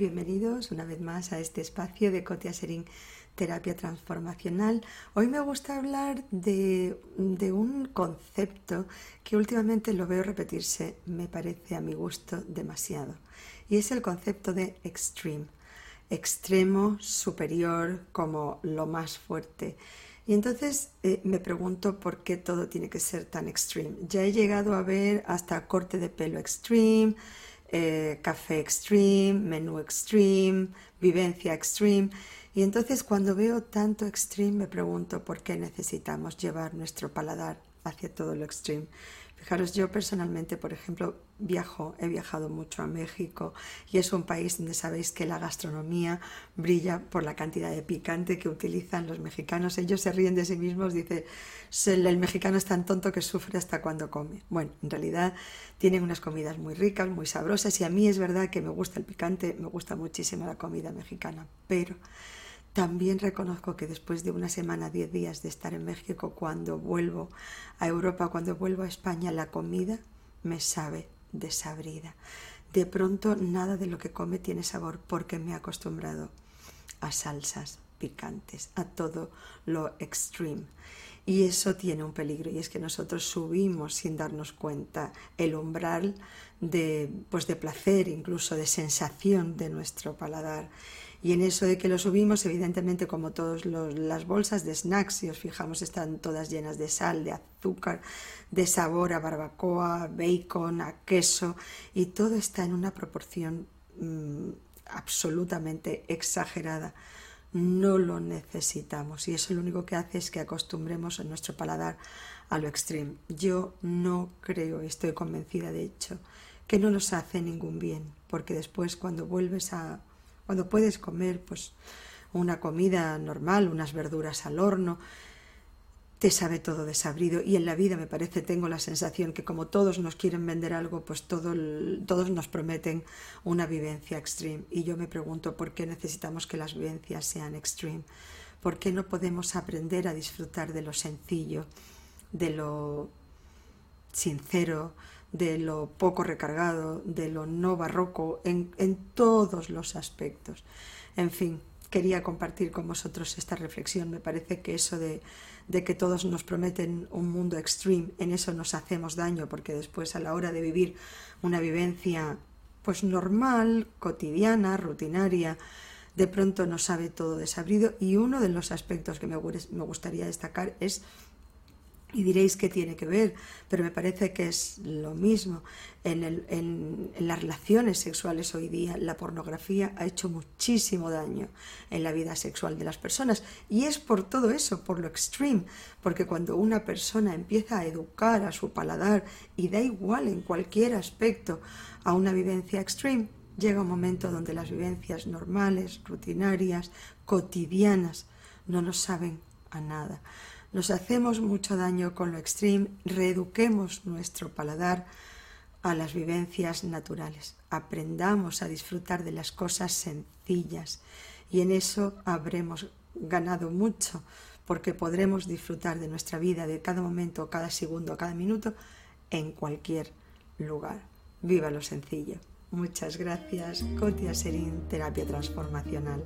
Bienvenidos una vez más a este espacio de Cotia Serín Terapia Transformacional. Hoy me gusta hablar de, un concepto que últimamente lo veo repetirse, me parece a mi gusto demasiado, y es el concepto de extreme, extremo, superior, como lo más fuerte. Y entonces eh, me pregunto por qué todo tiene que ser tan extreme. Ya he llegado a ver hasta corte de pelo extreme, eh, café extreme, menú extreme, vivencia extreme. Y entonces cuando veo tanto extreme me pregunto por qué necesitamos llevar nuestro paladar hacia todo lo extreme. Fijaros, yo personalmente, por ejemplo, viajo, he viajado mucho a México y es un país donde sabéis que la gastronomía brilla por la cantidad de picante que utilizan los mexicanos. Ellos se ríen de sí mismos, dice, el mexicano es tan tonto que sufre hasta cuando come. Bueno, en realidad tienen unas comidas muy ricas, muy sabrosas y a mí es verdad que me gusta el picante, me gusta muchísimo la comida mexicana, pero también reconozco que después de una semana, diez días de estar en México, cuando vuelvo a Europa, cuando vuelvo a España, la comida me sabe desabrida. De pronto nada de lo que come tiene sabor porque me he acostumbrado a salsas picantes, a todo lo extreme. Y eso tiene un peligro y es que nosotros subimos sin darnos cuenta el umbral de, pues de placer, incluso de sensación de nuestro paladar y en eso de que lo subimos, evidentemente como todas las bolsas de snacks, si os fijamos, están todas llenas de sal, de azúcar, de sabor a barbacoa, bacon, a queso, y todo está en una proporción mm, absolutamente exagerada. No lo necesitamos y eso lo único que hace es que acostumbremos a nuestro paladar a lo extremo. Yo no creo, estoy convencida de hecho, que no nos hace ningún bien, porque después cuando vuelves a cuando puedes comer pues una comida normal, unas verduras al horno, te sabe todo desabrido. Y en la vida me parece tengo la sensación que como todos nos quieren vender algo, pues todo, todos nos prometen una vivencia extreme. Y yo me pregunto por qué necesitamos que las vivencias sean extreme, por qué no podemos aprender a disfrutar de lo sencillo, de lo sincero, de lo poco recargado, de lo no barroco, en, todos los aspectos. En fin, quería compartir con vosotros esta reflexión. Me parece que eso de, de, que todos nos prometen un mundo extreme, en eso nos hacemos daño, porque después a la hora de vivir una vivencia pues normal, cotidiana, rutinaria, de pronto nos sabe todo desabrido. Y uno de los aspectos que me, me gustaría destacar es y diréis que tiene que ver, pero me parece que es lo mismo. En, el, en, las relaciones sexuales hoy día, la pornografía ha hecho muchísimo daño en la vida sexual de las personas. Y es por todo eso, por lo extreme, porque cuando una persona empieza a educar a su paladar, y da igual en cualquier aspecto, a una vivencia extreme, llega un momento donde las vivencias normales, rutinarias, cotidianas, no nos saben a nada. Nos hacemos mucho daño con lo extreme, reeduquemos nuestro paladar a las vivencias naturales. Aprendamos a disfrutar de las cosas sencillas y en eso habremos ganado mucho porque podremos disfrutar de nuestra vida, de cada momento, cada segundo, cada minuto, en cualquier lugar. Viva lo sencillo. Muchas gracias, Cotia Serín, Terapia Transformacional.